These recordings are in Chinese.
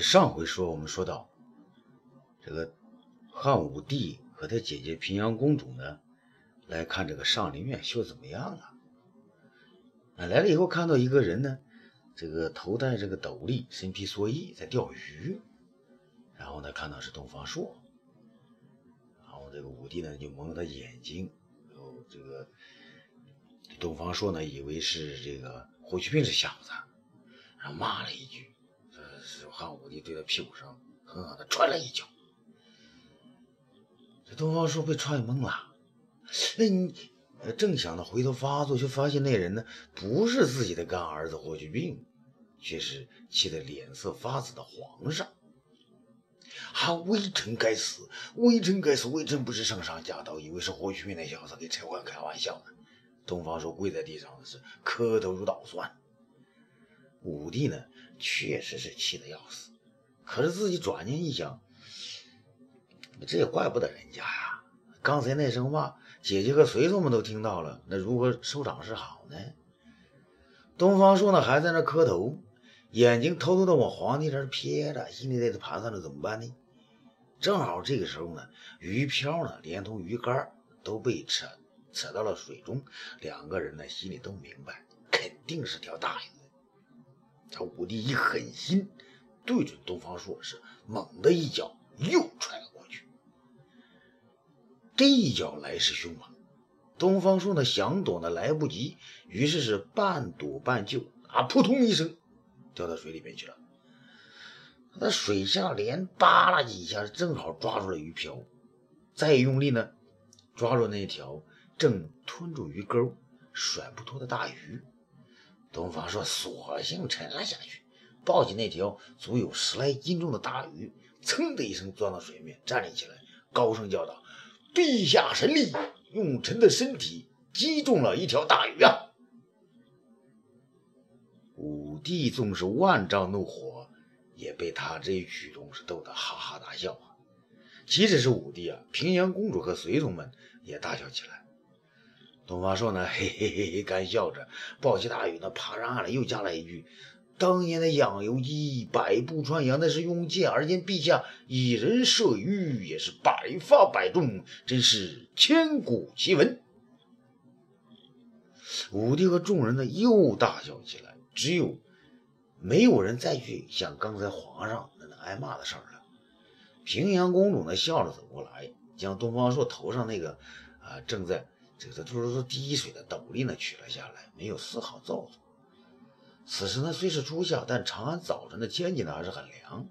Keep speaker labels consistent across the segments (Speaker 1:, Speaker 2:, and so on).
Speaker 1: 上回说我们说到，这个汉武帝和他姐姐平阳公主呢，来看这个上林苑修怎么样了。啊，来了以后看到一个人呢，这个头戴这个斗笠，身披蓑衣，在钓鱼。然后呢，看到是东方朔，然后这个武帝呢就蒙了他眼睛，然后这个东方朔呢以为是这个霍去病是小子，然后骂了一句。汉武帝对他屁股上狠狠地踹了一脚，这东方朔被踹懵了。那你正想着回头发作，却发现那人呢不是自己的干儿子霍去病，却是气得脸色发紫的皇上。啊！微臣该死，微臣该死，微臣不知圣上驾到，以为是霍去病那小子给陈欢开玩笑呢。东方朔跪在地上是磕头如捣蒜。武帝呢？确实是气得要死，可是自己转念一想，这也怪不得人家呀。刚才那声骂，姐姐和随从们都听到了，那如何收场是好呢？东方朔呢，还在那磕头，眼睛偷偷的往皇帝这儿瞥着，心里在这盘算着怎么办呢？正好这个时候呢，鱼漂呢，连同鱼竿都被扯扯到了水中，两个人呢，心里都明白，肯定是条大鱼。他武帝一狠心，对准东方朔是猛的一脚又踹了过去。这一脚来势凶猛，东方朔呢想躲呢来不及，于是是半躲半救，啊，扑通一声掉到水里面去了。他在水下连扒拉几下，正好抓住了鱼漂，再用力呢抓住那条正吞住鱼钩甩不脱的大鱼。东方朔索性沉了下去，抱起那条足有十来斤重的大鱼，噌的一声钻到水面，站立起来，高声叫道：“陛下神力，用臣的身体击中了一条大鱼啊！”武帝纵是万丈怒火，也被他这一举动是逗得哈哈大笑啊！即使是武帝啊，平阳公主和随从们也大笑起来。东方朔呢，嘿嘿嘿嘿干笑着，抱起大鱼呢，爬上岸来，又加了一句：“当年的养由基百步穿杨，那是用剑，而今陛下一人射鱼，也是百发百中，真是千古奇闻。”武帝和众人呢又大笑起来，只有没有人再去想刚才皇上那那挨骂的事儿了。平阳公主呢笑着走过来，将东方朔头上那个啊正在。这个突突滴水的斗笠呢取了下来，没有丝毫造作。此时呢虽是初夏，但长安早晨的天气呢还是很凉。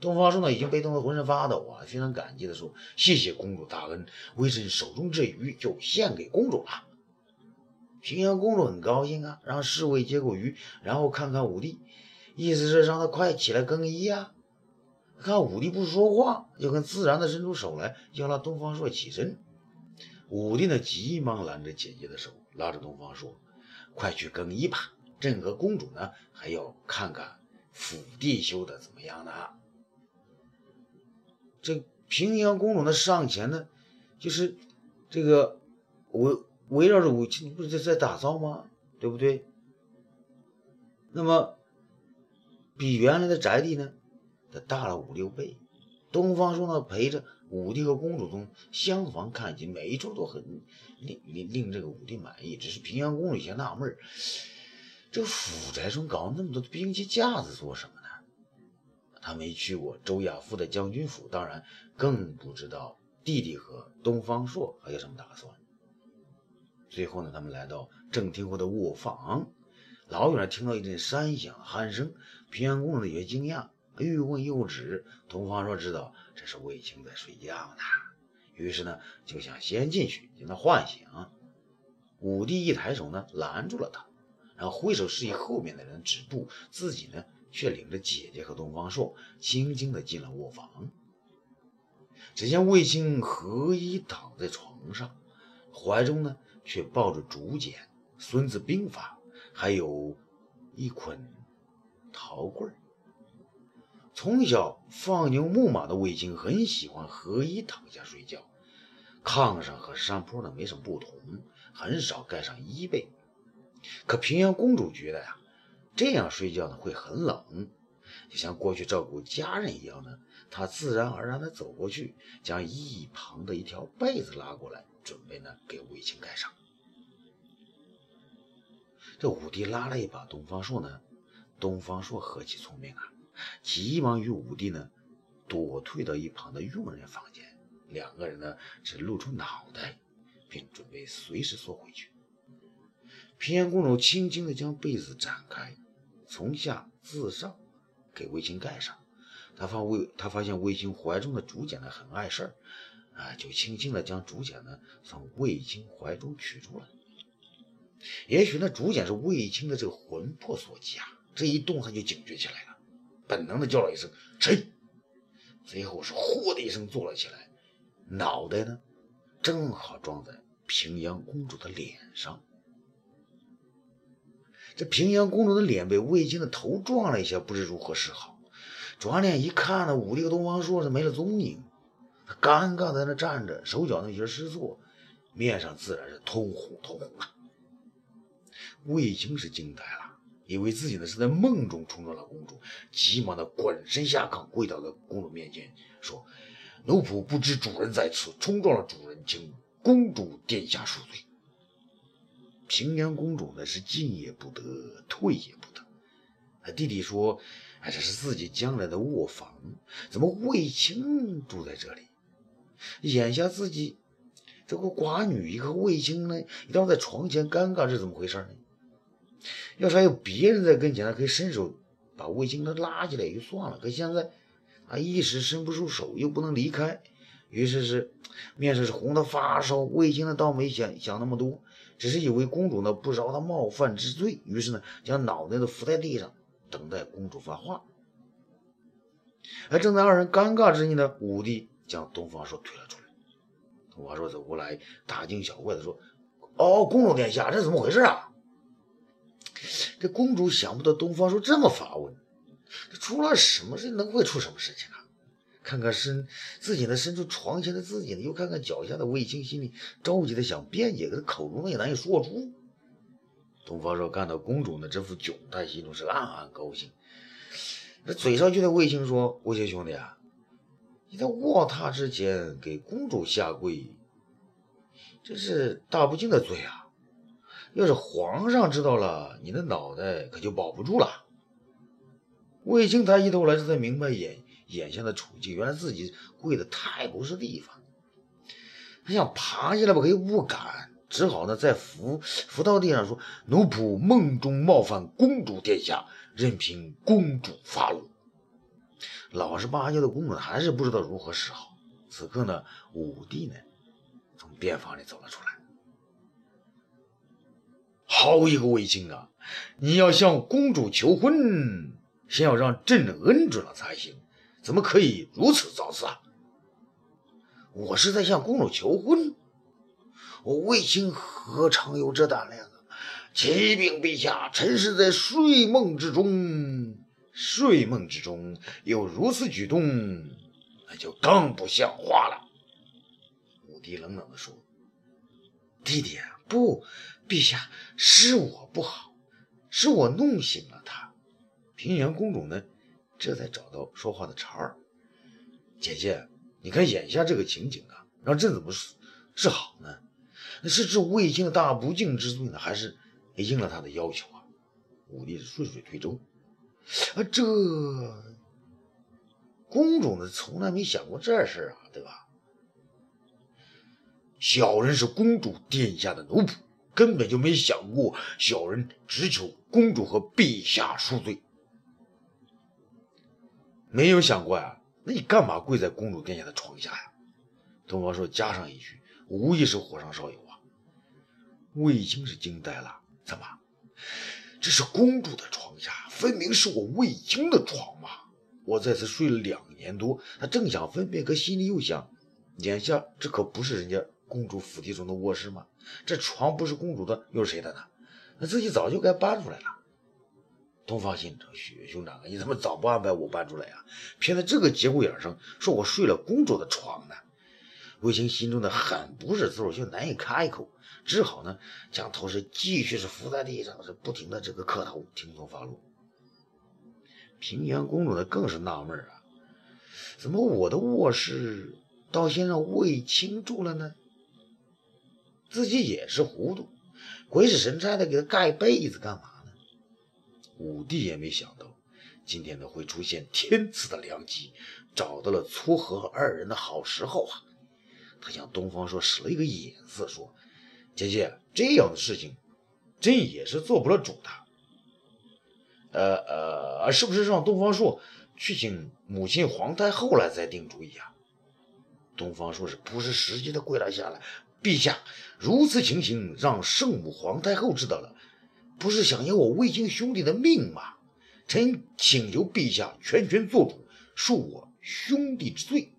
Speaker 1: 东方朔呢已经被冻得浑身发抖啊，非常感激的说：“谢谢公主大恩，微臣手中这鱼就献给公主了。”平阳公主很高兴啊，让侍卫接过鱼，然后看看武帝，意思是让他快起来更衣啊。看武帝不说话，就很自然的伸出手来，要让东方朔起身。武帝呢，急忙拦着姐姐的手，拉着东方说：“快去更衣吧，朕和公主呢，还要看看府地修的怎么样呢。”这平阳公主呢，上前呢，就是这个围围绕着武器，不是在打造吗？对不对？那么比原来的宅地呢，得大了五六倍。东方说呢，陪着。武帝和公主从厢房看起，每一处都很令令令这个武帝满意。只是平阳公主有些纳闷这府宅中搞那么多的兵器架子做什么呢？他没去过周亚夫的将军府，当然更不知道弟弟和东方朔还有什么打算。最后呢，他们来到正厅后的卧房，老远听到一阵山响鼾声，平阳公主有些惊讶。欲问又止，东方朔知道这是卫青在睡觉呢，于是呢就想先进去将他唤醒。武帝一抬手呢拦住了他，然后挥手示意后面的人止步，自己呢却领着姐姐和东方朔轻轻地进了卧房。只见卫青合衣躺在床上，怀中呢却抱着竹简、孙子兵法，还有一捆桃棍儿。从小放牛牧马的卫青很喜欢合衣躺下睡觉，炕上和山坡呢没什么不同，很少盖上衣被。可平阳公主觉得呀，这样睡觉呢会很冷，就像过去照顾家人一样的，她自然而然的走过去，将一旁的一条被子拉过来，准备呢给卫青盖上。这武帝拉了一把东方朔呢，东方朔何其聪明啊，急忙与武帝呢躲退到一旁的佣人房间，两个人呢只露出脑袋，并准备随时缩回去。平阳公主轻轻地将被子展开，从下自上给卫青盖上。他发卫，他发现卫青怀中的竹简呢很碍事儿，啊，就轻轻地将竹简呢从卫青怀中取出来。也许那竹简是卫青的这个魂魄所寄啊！这一动，他就警觉起来了，本能的叫了一声“谁”，随后是“呼”的一声坐了起来，脑袋呢正好撞在平阳公主的脸上。这平阳公主的脸被卫青的头撞了一下，不知如何是好。转脸一看呢，武帝和东方朔是没了踪影，他尴尬在那站着，手脚那些失措，面上自然是通红通红啊。卫青是惊呆了，以为自己呢是在梦中冲撞了公主，急忙的滚身下炕，跪到了公主面前，说：“奴仆不知主人在此，冲撞了主人，请公主殿下恕罪。”平阳公主呢是进也不得，退也不得。他弟弟说：“哎，这是自己将来的卧房，怎么卫青住在这里？眼下自己这个寡女一个卫青呢，一道在床前尴尬，是怎么回事呢？”要是还有别人在跟前，他可以伸手把卫青他拉起来也就算了。可现在啊，一时伸不出手，又不能离开，于是是面上是红的发烧。卫青呢倒没想想那么多，只是以为公主呢不饶他冒犯之罪，于是呢将脑袋都伏在地上，等待公主发话。而正在二人尴尬之际呢，武帝将东方朔推了出来。东方朔走过来，大惊小怪的说：“哦，公主殿下，这怎么回事啊？”这公主想不到东方朔这么发问，这出了什么事？能会出什么事情啊？看看身自己呢，伸出床前的自己呢，又看看脚下的卫青，心里着急的想辩解，可是口中也难以说出。东方朔看到公主呢这副窘态，心中是暗暗高兴，这嘴上就对卫青说：“卫青兄弟啊，你在卧榻之前给公主下跪，这是大不敬的罪啊！”要是皇上知道了，你的脑袋可就保不住了。卫青抬起头来，这才明白眼眼下的处境，原来自己跪的太不是地方。他想爬起来吧，可又不敢，只好呢再扶扶到地上说：“奴仆梦中冒犯公主殿下，任凭公主发怒。”老实巴交的公主还是不知道如何是好。此刻呢，武帝呢从便房里走了出来。好一个卫青啊！你要向公主求婚，先要让朕恩准了才行，怎么可以如此造次啊？我是在向公主求婚，我卫青何尝有这胆量啊？启禀陛下，臣是在睡梦之中，睡梦之中有如此举动，那就更不像话了。武帝冷冷地说：“弟弟，不。”陛下，是我不好，是我弄醒了他。平阳公主呢，这才找到说话的茬儿。姐姐，你看眼下这个情景啊，让朕怎么是好呢？那是治卫青的大不敬之罪呢，还是应了他的要求啊？武帝是顺水推舟，啊，这公主呢，从来没想过这事啊，对吧？小人是公主殿下的奴仆。根本就没想过，小人只求公主和陛下恕罪。没有想过呀？那你干嘛跪在公主殿下的床下呀？东方朔加上一句，无疑是火上烧油啊！卫青是惊呆了，怎么？这是公主的床下，分明是我卫青的床嘛！我在此睡了两年多，他正想分辨，可心里又想，眼下这可不是人家。公主府邸中的卧室吗？这床不是公主的，又是谁的呢？那自己早就该搬出来了。东方信长，兄长，你怎么早不安排我搬出来呀？偏在这个节骨眼上说我睡了公主的床呢？卫青心中的很不是滋味，却难以开口，只好呢将头是继续是伏在地上，是不停的这个磕头，听从发怒。平阳公主呢更是纳闷啊，怎么我的卧室倒先让卫青住了呢？自己也是糊涂，鬼使神差的给他盖被子干嘛呢？武帝也没想到今天呢会出现天赐的良机，找到了撮合二人的好时候啊！他向东方朔使了一个眼色，说：“姐姐，这样的事情，朕也是做不了主的。”呃呃，是不是让东方朔去请母亲皇太后来再定主意啊？东方朔是不是时机的跪了下来？陛下，如此情形让圣母皇太后知道了，不是想要我卫青兄弟的命吗？臣请求陛下全权做主，恕我兄弟之罪。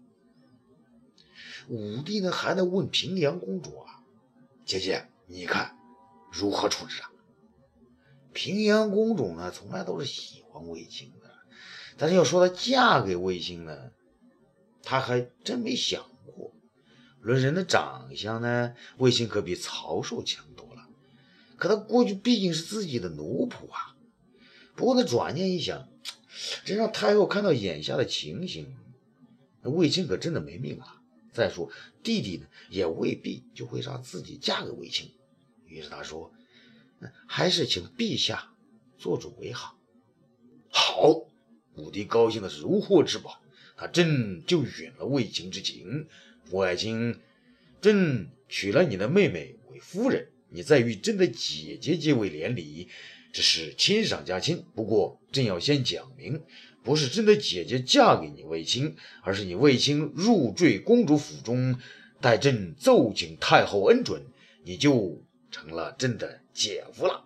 Speaker 1: 武帝呢，还在问平阳公主啊，姐姐，你看如何处置啊？平阳公主呢，从来都是喜欢卫青的，但是要说她嫁给卫青呢，她还真没想。论人的长相呢，卫青可比曹寿强多了，可他过去毕竟是自己的奴仆啊。不过他转念一想，这让太后看到眼下的情形，那卫青可真的没命了。再说弟弟呢，也未必就会让自己嫁给卫青。于是他说。还是请陛下做主为好。好，武帝高兴的如获至宝，他朕就允了卫青之情。穆爱卿，朕娶了你的妹妹为夫人，你再与朕的姐姐结为连理，这是亲上加亲。不过，朕要先讲明，不是朕的姐姐嫁给你卫青，而是你卫青入赘公主府中，待朕奏请太后恩准，你就成了朕的。姐夫了，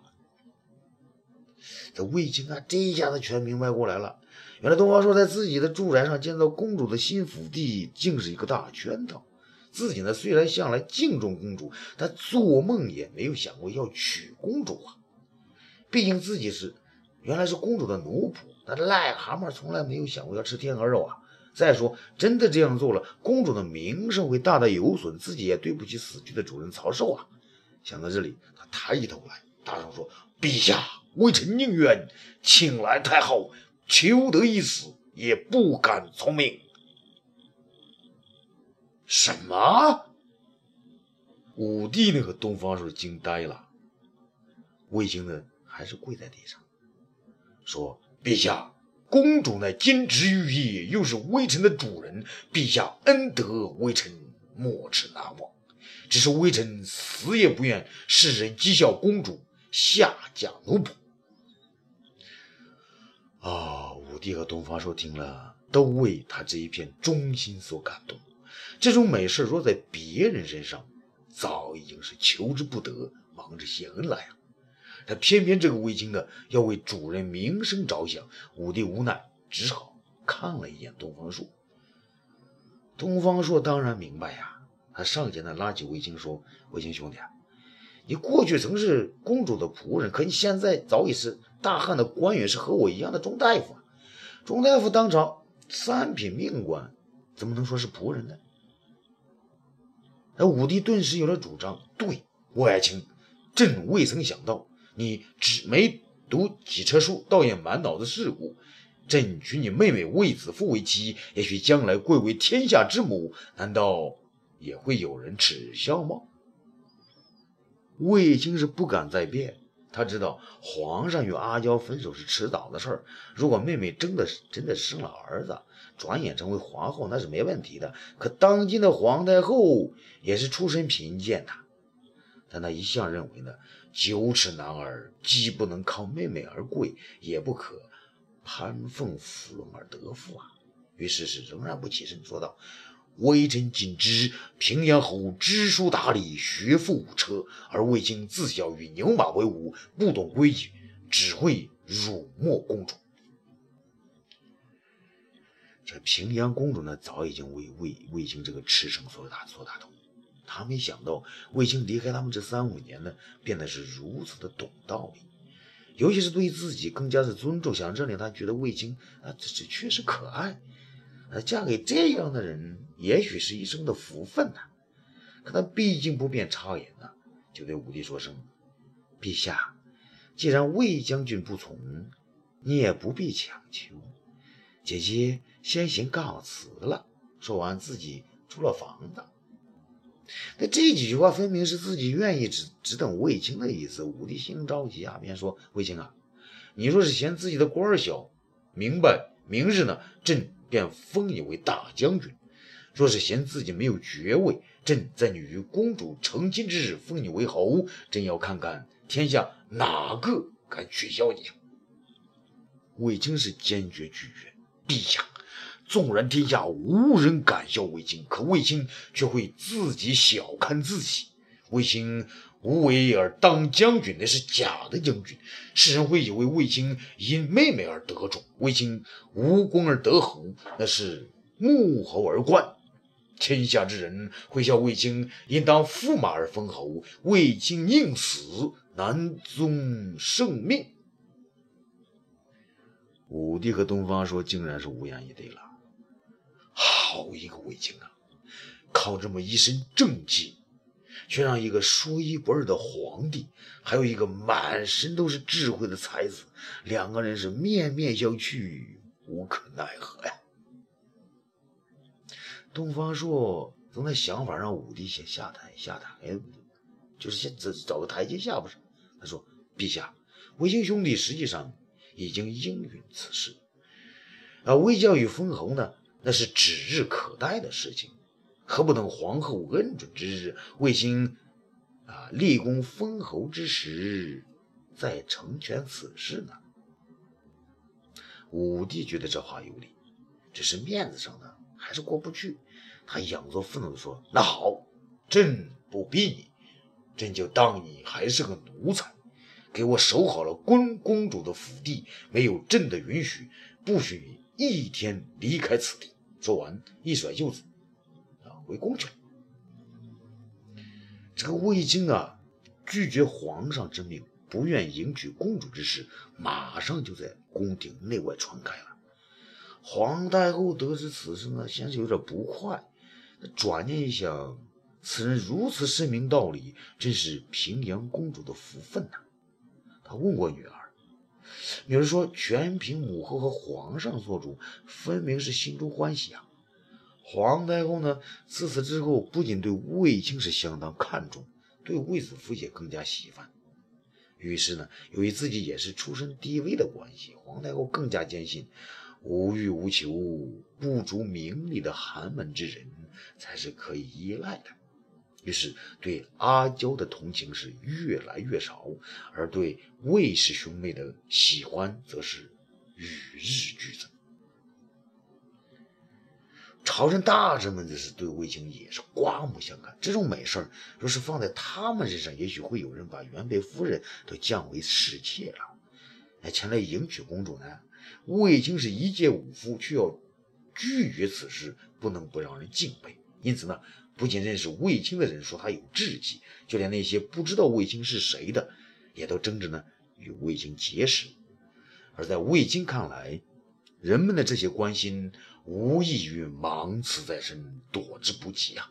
Speaker 1: 这卫青啊，这一下子全明白过来了。原来东方朔在自己的住宅上建造公主的新府邸，竟是一个大圈套。自己呢，虽然向来敬重公主，但做梦也没有想过要娶公主啊。毕竟自己是原来是公主的奴仆，那癞蛤蟆从来没有想过要吃天鹅肉啊。再说，真的这样做了，公主的名声会大大有损，自己也对不起死去的主人曹寿啊。想到这里，他抬起头来，大声说：“陛下，微臣宁愿请来太后，求得一死，也不敢从命。”什么？武帝那个东方朔惊呆了。卫青呢，还是跪在地上，说：“陛下，公主乃金枝玉叶，又是微臣的主人，陛下恩德，微臣没齿难忘。”只是微臣死也不愿世人讥笑公主下嫁奴仆。啊！武帝和东方朔听了，都为他这一片忠心所感动。这种美事若在别人身上，早已经是求之不得，忙着谢恩了呀。他偏偏这个卫青呢，要为主人名声着想，武帝无奈，只好看了一眼东方朔。东方朔当然明白呀。他上前呢，拉起卫青说：“卫青兄弟，你过去曾是公主的仆人，可你现在早已是大汉的官员，是和我一样的钟大夫。钟大夫当朝三品命官，怎么能说是仆人呢？”那武帝顿时有了主张：“对，魏爱卿，朕未曾想到你只没读几册书，倒也满脑子世故。朕娶你妹妹卫子夫为妻，也许将来贵为天下之母，难道？”也会有人耻笑吗？卫青是不敢再变，他知道皇上与阿娇分手是迟早的事儿。如果妹妹真的真的生了儿子，转眼成为皇后，那是没问题的。可当今的皇太后也是出身贫贱的，但他一向认为呢，九尺男儿既不能靠妹妹而贵，也不可攀凤芙蓉而得富啊。于是是仍然不起身，说道。微臣仅知平阳侯知书达理，学富五车，而卫青自小与牛马为伍，不懂规矩，只会辱没公主。这平阳公主呢，早已经为魏卫青这个痴生所打所打动。她没想到卫青离开他们这三五年呢，变得是如此的懂道理，尤其是对自己更加的尊重。想这里，他觉得卫青啊，这这确实可爱。嫁给这样的人，也许是一生的福分呐。可他毕竟不便插言呐，就对武帝说声：“陛下，既然魏将军不从，你也不必强求。姐姐先行告辞了。说完，自己出了房子。那这几句话分明是自己愿意只只等卫青的意思。武帝心着急啊，便说：“卫青啊，你若是嫌自己的官儿小，明白，明日呢，朕便封你为大将军；若是嫌自己没有爵位，朕在你与公主成亲之日封你为侯。朕要看看天下哪个敢取笑你。”卫青是坚决拒绝，陛下。纵然天下无人敢笑卫青，可卫青却会自己小看自己。卫青无为而当将军，那是假的将军。世人会以为卫青因妹妹而得宠；卫青无功而得侯，那是沐侯而冠。天下之人会笑卫青因当驸马而封侯，卫青宁死难宗圣命。武帝和东方朔竟然是无言以对了。好一个卫青啊！靠这么一身正气，却让一个说一不二的皇帝，还有一个满身都是智慧的才子，两个人是面面相觑，无可奈何呀。东方朔正在想法让武帝先下台，下台，就是先找找个台阶下，不是？他说：“陛下，卫青兄弟实际上已经应允此事，啊，魏教与封侯呢？”那是指日可待的事情，何不等皇后恩准之日，卫青啊立功封侯之时，再成全此事呢？武帝觉得这话有理，只是面子上呢还是过不去。他佯作愤怒地说：“那好，朕不逼你，朕就当你还是个奴才，给我守好了公公主的府邸，没有朕的允许，不许你一天离开此地。”说完，一甩袖子，回宫去。这个魏京啊，拒绝皇上之命，不愿迎娶公主之事，马上就在宫廷内外传开了。皇太后得知此事呢，先是有点不快，转念一想，此人如此深明道理，真是平阳公主的福分呐。她问过女儿。女儿说：“全凭母后和皇上做主，分明是心中欢喜啊。”皇太后呢，自此之后不仅对卫青是相当看重，对卫子夫也更加喜欢。于是呢，由于自己也是出身低微的关系，皇太后更加坚信，无欲无求、不足名利的寒门之人才是可以依赖的。于是对阿娇的同情是越来越少，而对魏氏兄妹的喜欢则是与日俱增。朝臣大臣们则是对卫青也是刮目相看。这种美事儿，若是放在他们身上，也许会有人把原配夫人都降为侍妾了。哎，前来迎娶公主呢，卫青是一介武夫，却要拒绝此事，不能不让人敬佩。因此呢。不仅认识卫青的人说他有志气，就连那些不知道卫青是谁的，也都争着呢与卫青结识。而在卫青看来，人们的这些关心无异于芒刺在身，躲之不及啊。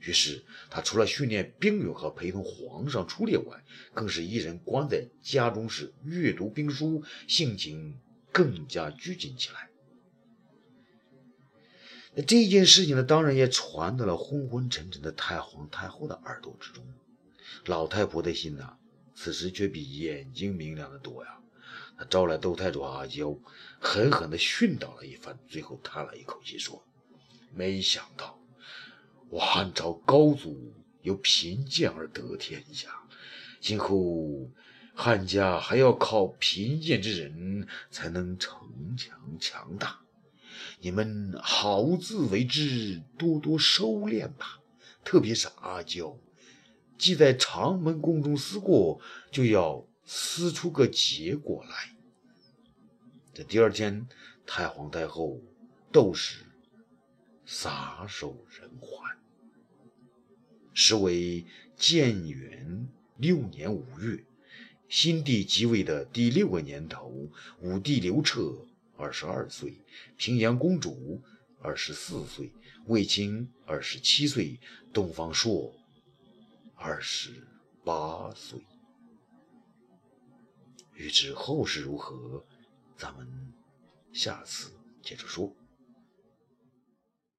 Speaker 1: 于是他除了训练兵勇和陪同皇上出猎外，更是一人关在家中是阅读兵书，性情更加拘谨起来。那这件事情呢，当然也传到了昏昏沉沉的太皇太后的耳朵之中。老太婆的心呐，此时却比眼睛明亮的多呀。他招来窦太主阿娇，狠狠地训导了一番，最后叹了一口气说：“没想到我汉朝高祖由贫贱而得天下，今后汉家还要靠贫贱之人才能逞强强大。”你们好自为之，多多收敛吧。特别是阿娇，既在长门宫中思过，就要撕出个结果来。这第二天，太皇太后窦氏撒手人寰。时为建元六年五月，新帝即位的第六个年头，武帝刘彻。二十二岁，平阳公主二十四岁，卫青二十七岁，东方朔二十八岁。欲知后事如何，咱们下次接着说。